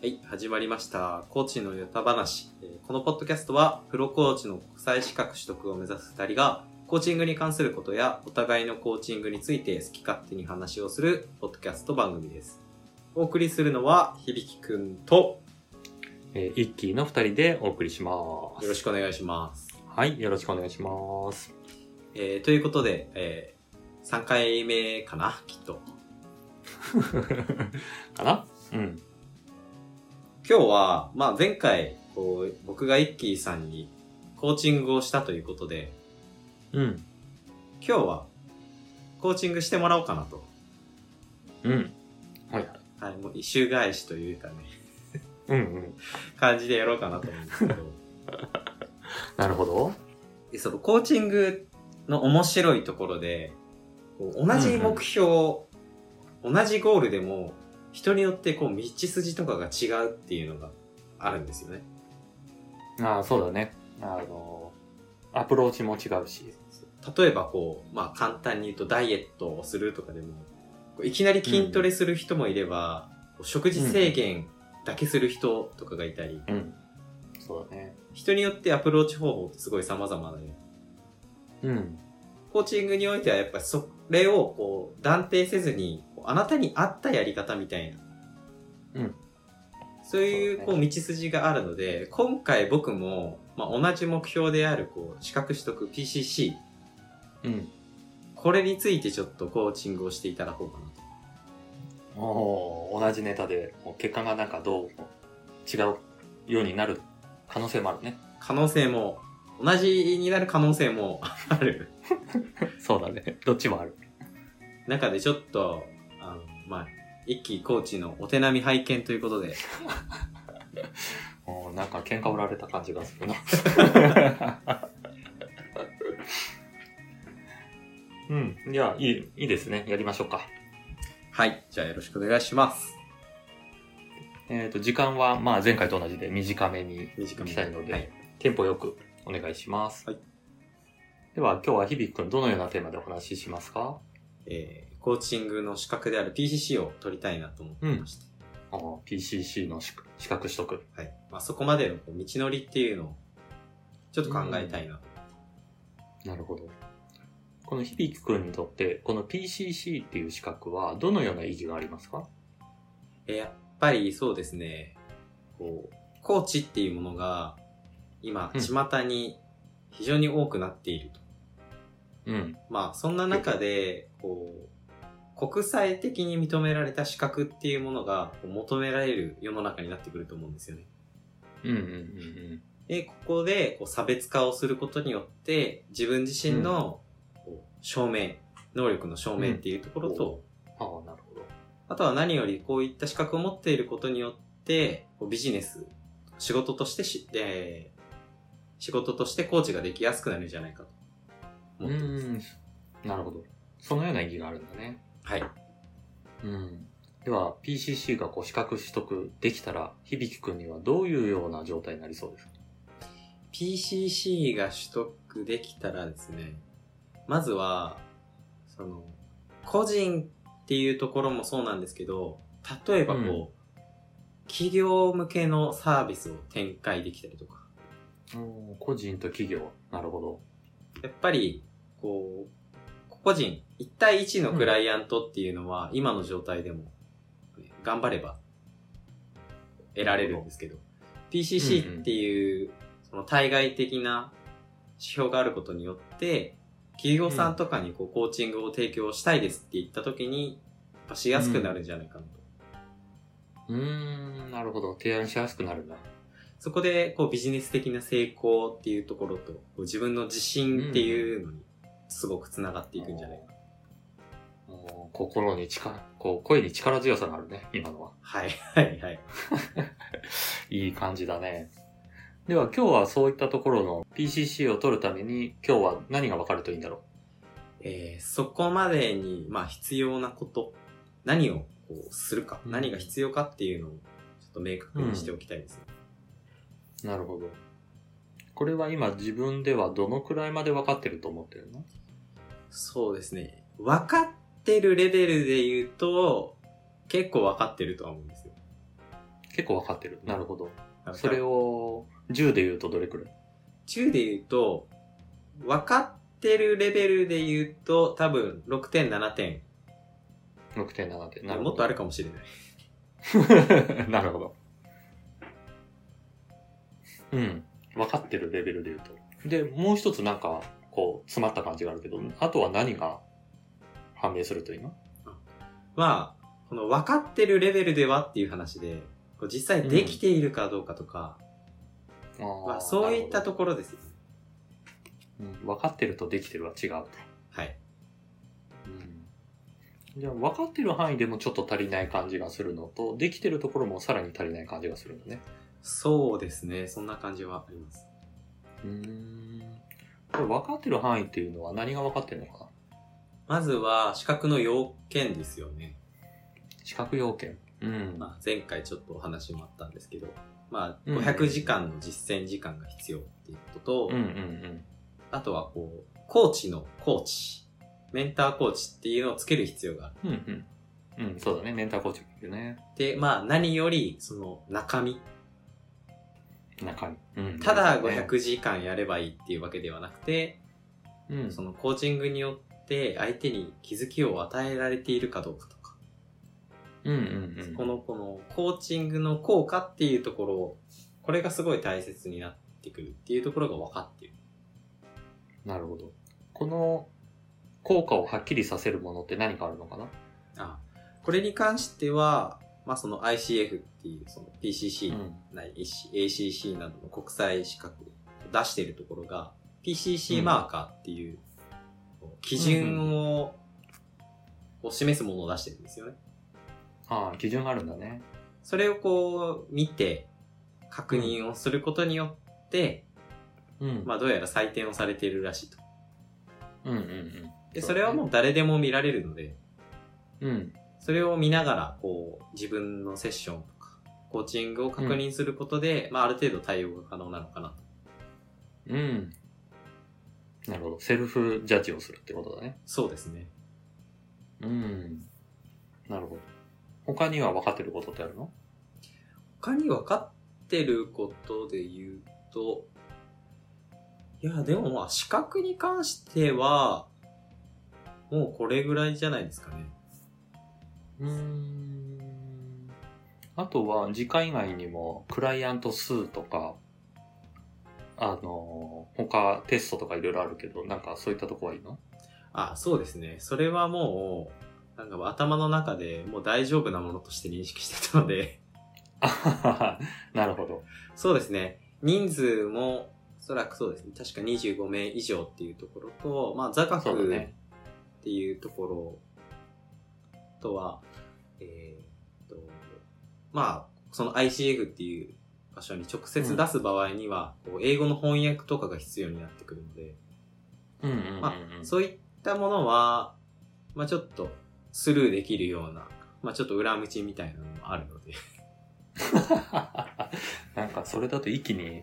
はい、始まりました。コーチのヨタ話。えーこのポッドキャストは、プロコーチの国際資格取得を目指す二人が、コーチングに関することや、お互いのコーチングについて好き勝手に話をする、ポッドキャスト番組です。お送りするのは、響くんと、えー、一期の二人でお送りします。よろしくお願いします。はい、よろしくお願いします。えーということで、え3回目かな、きっと。かな？うん。今日は、まあ前回、こう、僕が一輝さんにコーチングをしたということで、うん。今日は、コーチングしてもらおうかなと。うん。はいはい。はい、もう一周返しというかね、うんうん。感じでやろうかなと思うんですけど、なるほど。でそのコーチングの面白いところで、こう同じ目標、同じゴールでも、人によってこう道筋とかが違うっていうのがあるんですよね。ああ、そうだね。あの、アプローチも違うし。例えばこう、まあ簡単に言うとダイエットをするとかでも、いきなり筋トレする人もいれば、こう食事制限だけする人とかがいたり、うん。そうだね。人によってアプローチ方法ってすごい様々で、うん。コーチングにおいてはやっぱりそれをこう断定せずに、こうあなたに合ったやり方みたいな。うん。そういうこう道筋があるので、今回僕も、まあ、同じ目標であるこう資格取得 PCC、うん。これについてちょっとコーチングをしていただこうかなと。おー同じネタで、もう結果がなんかどう違うようになる可能性もあるね。可能性も、同じになる可能性もある。そうだね。どっちもある。中でちょっと、まあ、一期コーチのお手並み拝見ということで、おーなんか喧嘩売られた感じがするな。うん。じゃあ、いい、いいですね。やりましょうか。はい。じゃあよろしくお願いします。えっ、と、時間は、まあ、前回と同じで短めにしたいので、はいテンポよくお願いします。はいでは、今日は日々くん、どのようなテーマでお話ししますか？えー、コーチングの資格である PCC を取りたいなと思ってまして、あー ?PCC の資資格取得。はい。まあ、そこまでの道のりっていうのを、ちょっと考えたいなと。なるほど。この響くんにとって、この PCC っていう資格は、どのような意義がありますか？えーやっぱりそうですね、こう、コーチっていうものが、今、うん巷に非常に多くなっていると。うん。まあ、そんな中で、こう、国際的に認められた資格っていうものが求められる世の中になってくると思うんですよね。うんうんうんで、ここでこう差別化をすることによって、自分自身の証明、能力の証明っていうところと、うん。ああ、なるほど。あとは何よりこういった資格を持っていることによって、こうビジネス、仕事としてし、えー仕事としてコーチができやすくなるんじゃないかとう思ってます。ん。なるほど。そのような意義があるんだね。はい。うん。では、PCC がこう資格取得できたら、響くんにはどういうような状態になりそうですか？PCC が取得できたらですね、まずは、その、個人っていうところもそうなんですけど、例えばこう、うん企業向けのサービスを展開できたりとか、うん個人と企業。なるほど。やっぱり、こう、個人、1対1のクライアントっていうのは、今の状態でも、ね頑張れば、得られるんですけど、PCC っていう、その対外的な指標があることによって、企業さんとかにこう、コーチングを提供したいですって言った時に、やっぱしやすくなるんじゃないかなと。うーん、なるほど。提案しやすくなるんだ。そこで、こう、ビジネス的な成功っていうところと、自分の自信っていうのに、すごく繋がっていくんじゃないか心に力、こう、声に力強さがあるね、今のは。はい、はい、はい。いい感じだね。では今日はそういったところの PCC を取るために今日は何が分かるといいんだろえーそこまでに、まあ、必要なこと、何をこうするか、うん何が必要かっていうのを、ちょっと明確にしておきたいですね。うなるほど。これは今自分ではどのくらいまで分かってると思ってるの？そうですね。分かってるレベルで言うと、結構分かってるとは思うんですよ。結構分かってる。なるほど。それを、10で言うとどれくらい？10で言うと、分かってるレベルで言うと、多分6点、7点。?6.7 点。なるほど。もっとあるかもしれない。なるほど。うん。分かってるレベルで言うと。で、もう一つなんか、こう、詰まった感じがあるけど、あとは何が判明するといいの？まあ、この分かってるレベルではっていう話で、こう実際できているかどうかとか、あーまあ、そういったところですうん分かってるとできてるは違うと。はい。うん。じゃあ、分かってる範囲でもちょっと足りない感じがするのと、できてるところもさらに足りない感じがするんだね。そうですね。そんな感じはあります。うーん。これ分かってる範囲っていうのは何が分かってるのかな？まずは、資格の要件ですよね。資格要件。うん。まあ、前回ちょっとお話もあったんですけど、まあ、うん500時間の実践時間が必要っていうことと、うんうんうん。あとはこう、コーチのコーチ、メンターコーチっていうのをつける必要がある。うんうん。うん、そうだね。メンターコーチね。で、まあ、何より、その中身。中身。うん。ただそうね500時間やればいいっていうわけではなくて、うん。そのコーチングによって相手に気づきを与えられているかどうかとか、うんうんうん。この、このコーチングの効果っていうところを、これがすごい大切になってくるっていうところが分かっている。なるほど。この効果をはっきりさせるものって何かあるのかな？あこれに関しては、まあその ICF っていうその PCC うん。ない ACC などの国際資格を出しているところが PCC マーカーっていう基準をを示すものを出してるんですよね。ああ、基準があるんだね。それをこう見て確認をすることによって、うん。まあどうやら採点をされているらしいと。うんうんうん。で、それはもう誰でも見られるので、うん。それを見ながら、こう、自分のセッションとか、コーチングを確認することで、まあある程度対応が可能なのかなと。うん。なるほど。セルフジャッジをするってことだね。そうですね。うん。なるほど。他には分かってることってあるの？他に分かってることで言うと、いや、でもまあ資格に関しては、もうこれぐらいじゃないですかね。うーん。あとは、時間以外にも、クライアント数とか、あの、他テストとかいろいろあるけど、なんかそういったとこはいいの？あ、そうですね。それはもう、なんか頭の中でもう大丈夫なものとして認識してたので、あはははなるほど。そうですね。人数も、おそらくそうですね。確か25名以上っていうところと、まあ座学っ。ていうところとは、まあ、その ICF っていう場所に直接出す場合には、こう英語の翻訳とかが必要になってくるので、うんうんうん、うん。まあ、そういったものは、まあちょっとスルーできるような、まあちょっと裏道みたいなのもあるので、なんかそれだと一気に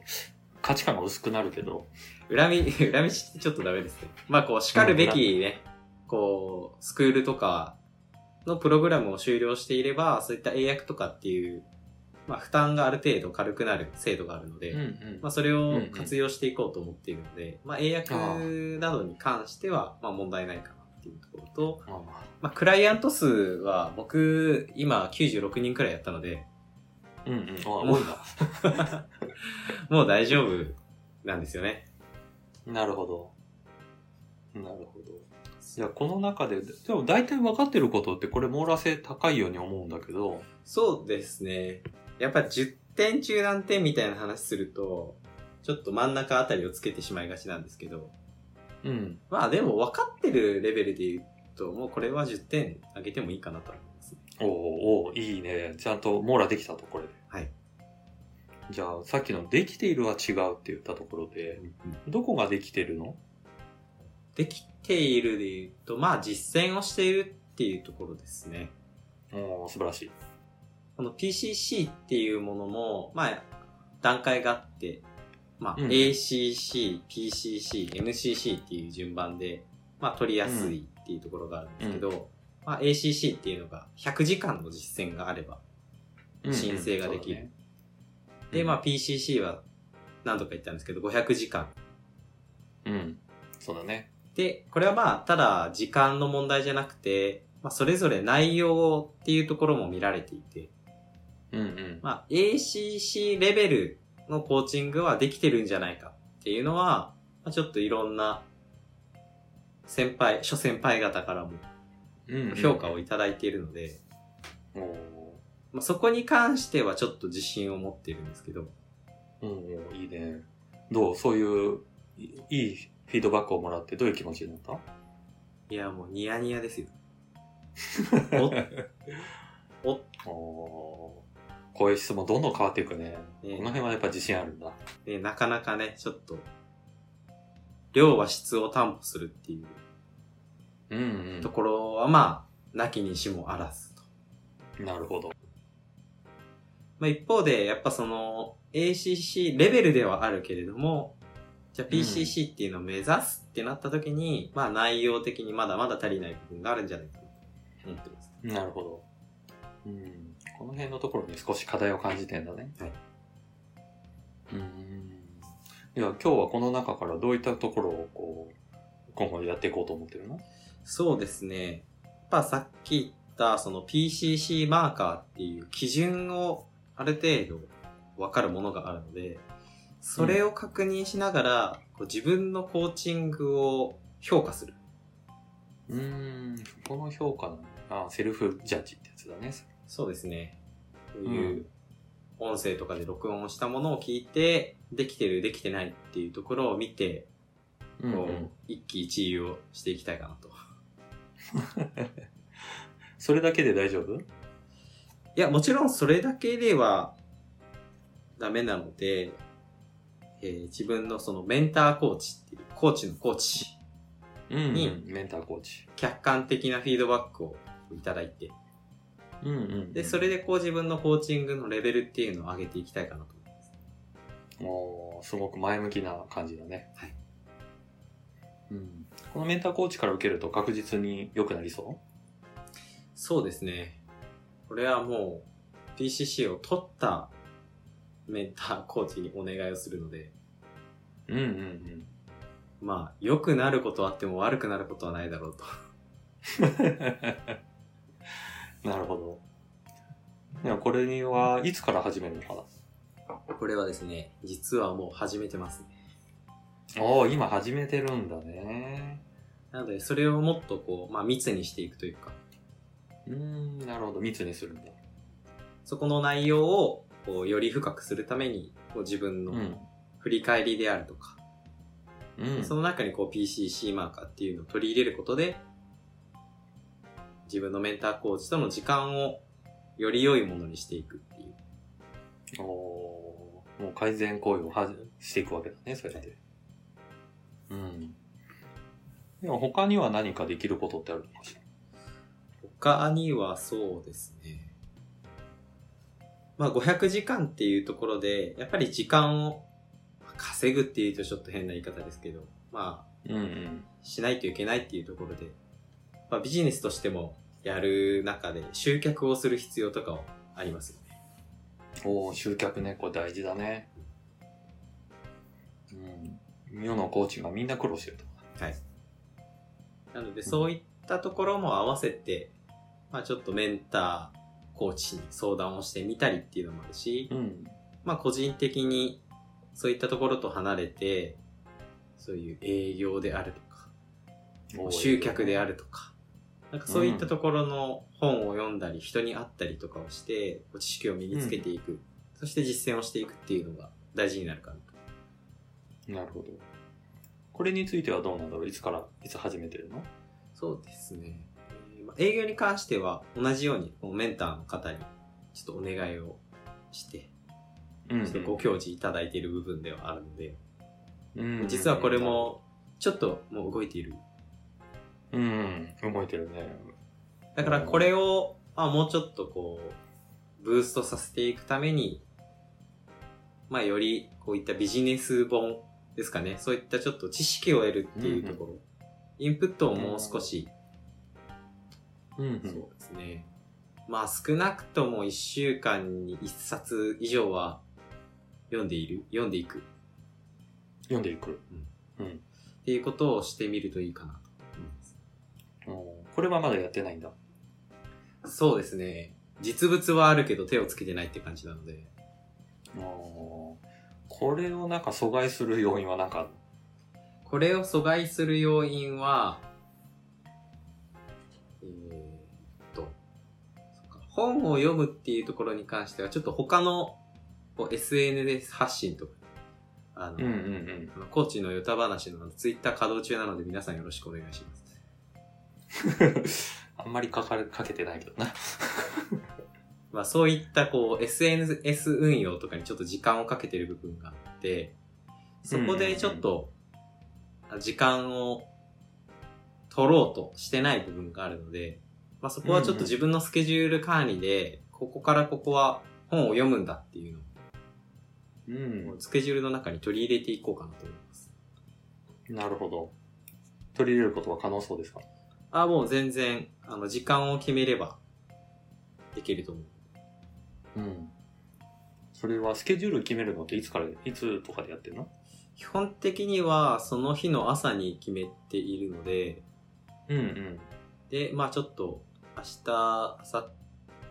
価値観が薄くなるけど。裏道、裏道ってちょっとダメですね。まあこう、叱るべきね、こう、スクールとかのプログラムを終了していれば、そういった英訳とかっていう、まあ負担がある程度軽くなる制度があるので、うんうんまあそれを活用していこうと思っているので、まあ英訳などに関しては、まあ問題ないかなっていうところと、まあままあクライアント数は僕、今96人くらいやったので、あうんうん。あ、多いな。もう大丈夫なんですよね。なるほど。なるほど。いや、この中で、でも大体分かってることってこれ網羅性高いように思うんだけど、そうですね。やっぱり10点中何点みたいな話すると、ちょっと真ん中あたりをつけてしまいがちなんですけど、うん。まあでも分かってるレベルで言うと、もうこれは10点あげてもいいかなと思いますね。おーおーいいね。ちゃんと網羅できたと、これで。はい。じゃあ、さっきのできているは違うって言ったところで、どこができてるの？できているで言うと、まあ実践をしているっていうところですね。おー素晴らしい。この PCC っていうものも、まあ、段階があって、まあ、うん ACC、PCC、MCC っていう順番で、まあ、取りやすいっていうところがあるんですけど、まあ、ACC っていうのが100時間の実践があれば、申請ができる。うんうんで、まあ PCC は何度か言ったんですけど、500時間。うん。そうだね。で、これはまあ、ただ時間の問題じゃなくて、まあ、それぞれ内容っていうところも見られていて、うんうん。まあ、ACC レベルのコーチングはできてるんじゃないかっていうのは、まあ、ちょっといろんな先輩、諸先輩方からもうんうん。評価をいただいているので、おー。まあ、そこに関してはちょっと自信を持っているんですけど、うんうん、いいね。どう？そういう、いいいフィードバックをもらってどういう気持ちになった？いや、もうニヤニヤですよ。お、お、おーこういう質問どんどん変わっていくね。ねこの辺はやっぱ自信あるんだ。ね、なかなかね、ちょっと、量は質を担保するっていううんところは、まあ、なきにしもあらずと。うん。なるほど。まあ、一方で、やっぱその、ACC レベルではあるけれども、じゃあ PCC っていうのを目指すってなった時に、まあ内容的にまだまだ足りない部分があるんじゃないかなと思ってます。なるほど。うん。この辺のところに少し課題を感じてんだね。はい。うん。いや、今日はこの中からどういったところをこう、今後やっていこうと思ってるの？そうですね。やっぱさっき言った、その PCC マーカーっていう基準をある程度わかるものがあるので、それを確認しながら、こう自分のコーチングを評価する。うーん、この評価の、あ、セルフジャッジってやつだね。そうですね。こういう音声とかで録音したものを聞いて、できてる、できてないっていうところを見て、うん、こう一喜一憂をしていきたいかなと。それだけで大丈夫？いや、もちろんそれだけではダメなので、えー自分のそのメンターコーチっていう、コーチのコーチ、うん、うんにメンターコーチ。客観的なフィードバックをいただいて、うんうん。で、それでこう自分のコーチングのレベルっていうのを上げていきたいかなと思います。もう、すごく前向きな感じだね。はい。うん。このメンターコーチから受けると確実に良くなりそそうですね。これはもう PCC を取ったメンターコーチにお願いをするので、ううんうんうん。まあ、良くなることはあっても悪くなることはないだろうと。なるほど。ではこれにはいつから始めるのかこれはですね、実はもう始めてますね。なおお今始めてるんだね。なので、それをもっとこう、まあ密にしていくというか、うーん、なるほど。密にするんだ。そこの内容をこうより深くするために、こう自分のうん。振り返りであるとか、うん。その中にこう PCC マーカーっていうのを取り入れることで、自分のメンターコーチとの時間をより良いものにしていくっていう。おおーもう改善行為をはしていくわけだね、そうやって。うん。でも他には何かできることってあるのかしら？他にはそうですね。まあ500時間っていうところで、やっぱり時間を稼ぐっていうとちょっと変な言い方ですけど、まあうんうん。しないといけないっていうところで、まあビジネスとしてもやる中で集客をする必要とかはありますよね。おお集客ね、これ大事だね。うん。世のコーチがみんな苦労してると。はい。なのでそういったところも合わせて、まあちょっとメンター、コーチに相談をしてみたりっていうのもあるし、うん。まあ個人的にそういったところと離れて、そういう営業であるとか、集客であるとか、なんかそういったところの本を読んだり、人に会ったりとかをして、知識を身につけていく、そして実践をしていくっていうのが大事になるかなと。なるほど。これについてはどうなんだろう？いつから、いつ始めてるの？そうですね。営業に関しては同じようにこうメンターの方にちょっとお願いをして、うんちょっとご教示いただいている部分ではあるので、うん。実はこれ、もちょっともう動いている。うん、動いてるね。だからこれを、まあ、もうちょっとこう、ブーストさせていくために、まあよりこういったビジネス本ですかね、そういったちょっと知識を得るっていうところ、インプットをもう少し、うん、そうですね、まあ少なくとも1週間に1冊以上は読んでいる、読んでいく読んでいく。うん。っていうことをしてみるといいかなと思います。うんこれはまだやってないんだ。そうですね。実物はあるけど手をつけてないって感じなので。うんこれをなんか阻害する要因はなんかあるこれを阻害する要因は、本を読むっていうところに関しては、ちょっと他のこう SNS 発信とか、あの、うんうんうん。あのコーチのヨタ話のツイッター稼働中なので皆さんよろしくお願いします。あんまりかかれかけてないけどな。まあそういったこう SNS 運用とかにちょっと時間をかけてる部分があって、そこでちょっと時間を取ろうとしてない部分があるので、まあそこはちょっと自分のスケジュール管理で、ここからここは本を読むんだっていううんのをスケジュールの中に取り入れていこうかなと思います。なるほど。取り入れることは可能そうですか？あ、もう全然、あの、時間を決めればできると思う。うん。それはスケジュール決めるのっていつから、いつとかでやってるの？基本的にはその日の朝に決めているので、うんうん。で、まあちょっと、明日、明後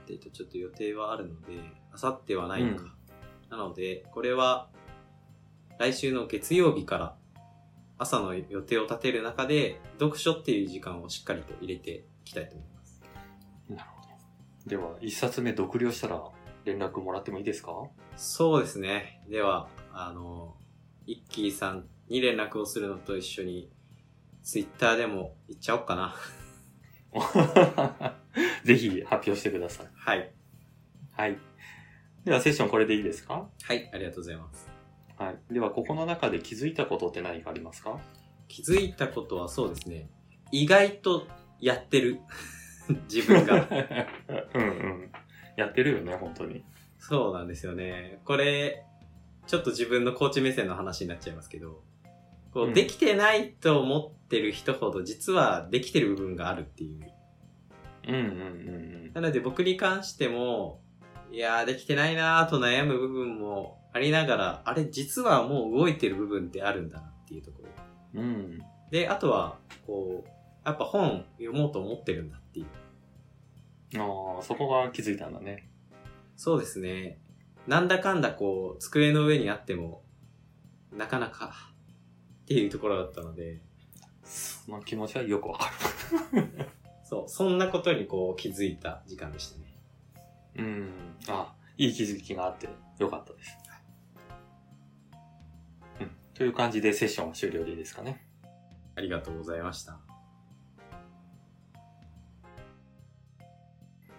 日とちょっと予定はあるので、明後日はないのか。なので、これは、来週の月曜日から、朝の予定を立てる中で、読書っていう時間をしっかりと入れていきたいと思います。なるほど。では、一冊目読了したら連絡もらってもいいですか？そうですね。では、あの、イッキーさんに連絡をするのと一緒に、ツイッターでも言っちゃおうかな。ぜひ発表してください。はい。はい。では、セッションこれでいいですか？はい、ありがとうございます。はい。では、ここの中で気づいたことって何かありますか？気づいたことはそうですね。意外とやってる。自分が。うんうん。やってるよね、本当に。そうなんですよね。これ、ちょっと自分のコーチ目線の話になっちゃいますけど、こうんう、できてないと思ってる人ほど実はできてる部分があるっていう。うんうんうんなので僕に関しても、いやーできてないなーと悩む部分もありながら、あれ実はもう動いてる部分ってあるんだなっていうところ。うん。うん。で、あとは、こう、やっぱ本読もうと思ってるんだっていう。ああ、そこが気づいたんだね。そうですね。なんだかんだこう、机の上にあっても、なかなか、っていうところだったので、その気持ちはよくわかる。そう、そんなことにこう気づいた時間でしたね。うん。あ、いい気づきがあってよかったです。うん。という感じでセッションは終了でいいですかね。ありがとうございました。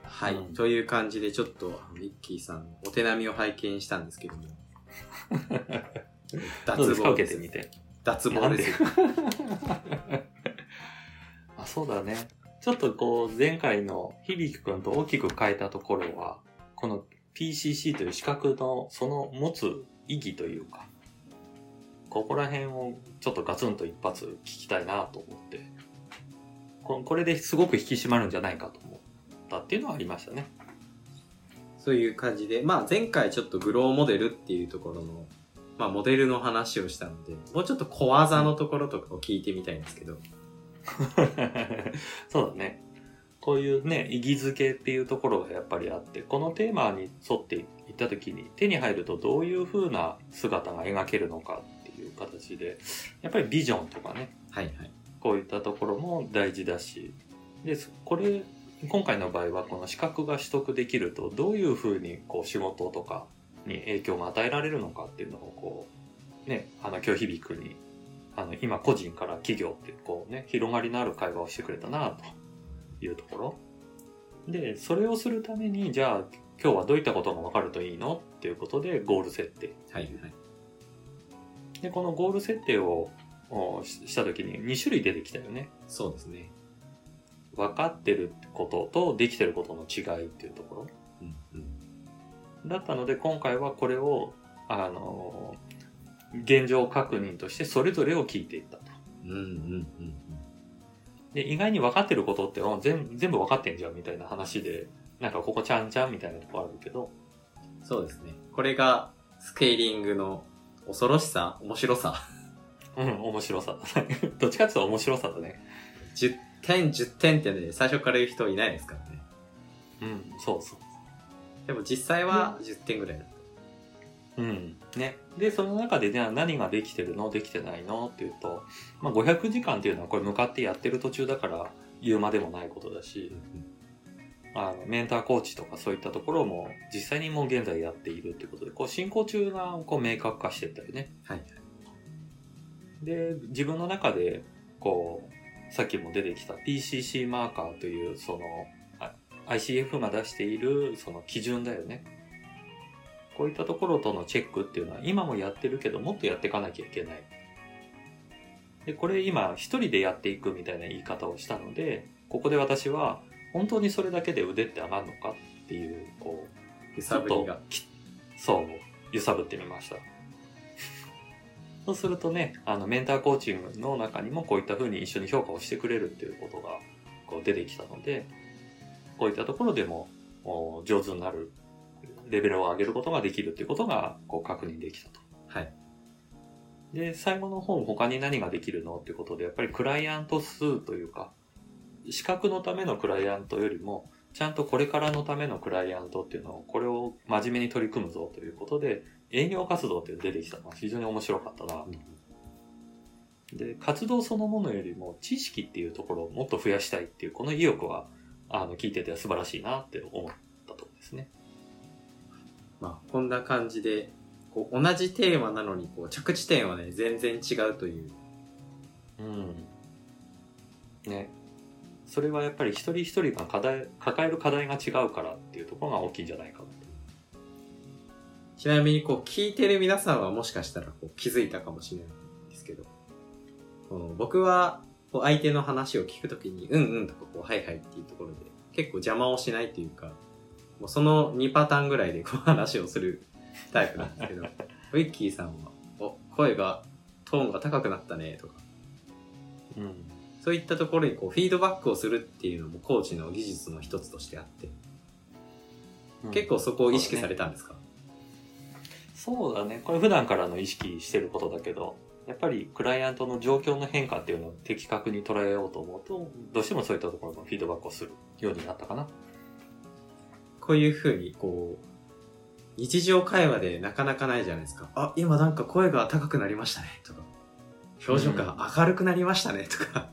はい、うんという感じでちょっと、あのイッキーさんのお手並みを拝見したんですけども、脱帽ですてみて。脱帽です。あ、そうだね。ちょっとこう、前回の響くんと大きく変えたところは、この PCC という資格のその持つ意義というか、ここら辺をちょっとガツンと一発聞きたいなと思って、ここれですごく引き締まるんじゃないかと思ったっていうのはありましたね。そういう感じで、まあ前回ちょっとグローモデルっていうところの、まあモデルの話をしたので、もうちょっと小技のところとかを聞いてみたいんですけど、そうだね。こういうね、意義づけっていうところがやっぱりあって、このテーマに沿っていった時に手に入るとどういう風な姿が描けるのかっていう形で、やっぱりビジョンとかね、はいはい。こういったところも大事だし、で、これ、今回の場合はこの資格が取得できるとどういう風にこう仕事とかに影響が与えられるのかっていうのをこう、ね、あの、今日響くに、あの、今個人から企業っていうこうね、広がりのある会話をしてくれたなというところ。で、それをするために、じゃあ今日はどういったことが分かるといいのっていうことでゴール設定。はいはい。で、このゴール設定をおしした時に2種類出てきたよね。そうですね。分かってることとできてることの違いっていうところ。うんうん。だったので今回はこれを、あの現状確認としてそれぞれを聞いていったと。うんうんうんで、意外に分かってることってあ全全部分かってんじゃんみたいな話で、なんかここちゃんちゃんみたいなとこあるけど、そうですね。これが、スケーリングの恐ろしさ面白さ。うん、面白さ。どっちかっていうと面白さだね。10点、10点ってね、最初から言う人いないですからね。うん、そうそう。でも実際は10点ぐらいだっうん。ね。で、その中で、じゃあ何ができてるの？できてないの？っていうと、まあ、500時間っていうのはこれ向かってやってる途中だから言うまでもないことだし、あの、メンターコーチとかそういったところも実際にもう現在やっているっていうことで、こう進行中がこう明確化してったよね。はい。で、自分の中で、こう、さっきも出てきた PCC マーカーという、その、あ ICF が出している、その基準だよね。こういったところとのチェックっていうのは、今もやってるけど、もっとやっていかなきゃいけない。で、これ今、一人でやっていくみたいな言い方をしたので、ここで私は、本当にそれだけで腕って上がるのかっていう、こう、揺さぶりがちょっと。きそう、揺さぶってみました。そうするとね、あの、メンターコーチングの中にもこういった風に一緒に評価をしてくれるっていうことが、こう出てきたので、こういったところでも、お上手になる、レベルを上げることができるっていうことが、こう確認できたと。はい。で、最後の本他に何ができるのっていうことで、やっぱりクライアント数というか、資格のためのクライアントよりも、ちゃんとこれからのためのクライアントっていうのを、これを真面目に取り組むぞということで、営業活動っていうのが出てきたのは非常に面白かったな。で、活動そのものよりも知識っていうところをもっと増やしたいっていう、この意欲は、あの、聞いてて素晴らしいなって思ったところですね。まあ、こんな感じで、こう、同じテーマなのに、こう、着地点はね、全然違うという。うん。ね。それはやっぱり一人一人が課題、抱える課題が違うからっていうところが大きいんじゃないかなと。ちなみに、こう、聞いてる皆さんはもしかしたら、こう、気づいたかもしれないんですけど、この僕は、こう、相手の話を聞くときに、うんうんとか、こう、はいはいっていうところで、結構邪魔をしないというか、もうその2パターンぐらいで、こう、話をするタイプなんですけど、ウィッキーさんは、お、声が、トーンが高くなったね、とか、うん。そういったところにこうフィードバックをするっていうのもコーチの技術の一つとしてあって、結構そこを意識されたんですか、そうだね。これ普段からの意識してることだけど、やっぱりクライアントの状況の変化っていうのを的確に捉えようと思うと、どうしてもそういったところのフィードバックをするようになったかな。こういうふうにこう、日常会話でなかなかないじゃないですか。あ、今なんか声が高くなりましたね、とか。表情が明るくなりましたね、とか。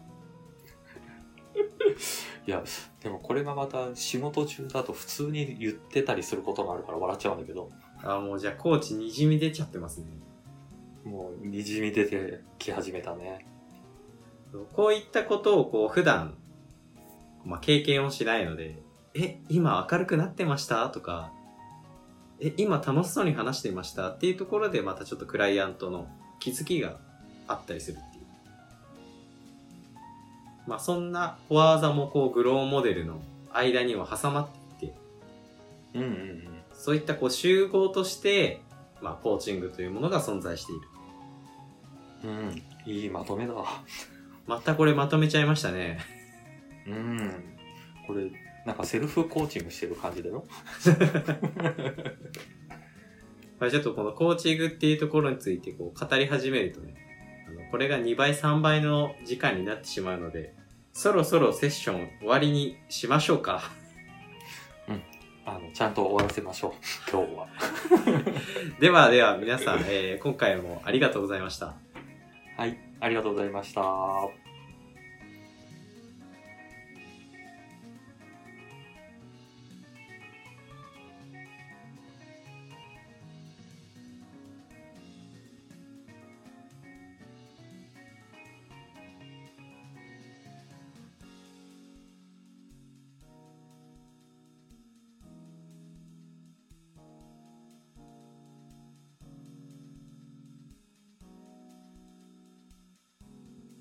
いや、でもこれがまた仕事中だと普通に言ってたりすることがあるから笑っちゃうんだけど、あ、もうじゃあコーチにじみ出ちゃってますね。もうにじみ出てき始めたね。こういったことをこう普段、まあ、経験をしないので、え、今明るくなってました？とか、え、今楽しそうに話していました？っていうところでまたちょっとクライアントの気づきがあったりするっていう。まあそんなフォアーザもこうグローモデルの間には挟まっていて、うんうんうん。そういったこう集合として、まあコーチングというものが存在している。うん、いいまとめだ。またこれまとめちゃいましたね。うん。これ、なんかセルフコーチングしてる感じだよ。まあちょっとこのコーチングっていうところについてこう語り始めるとね、あの、これが2倍3倍の時間になってしまうので、そろそろセッション終わりにしましょうか。あの、ちゃんと終わらせましょう。今日は。ではでは皆さん、えー今回もありがとうございました。はい、ありがとうございました。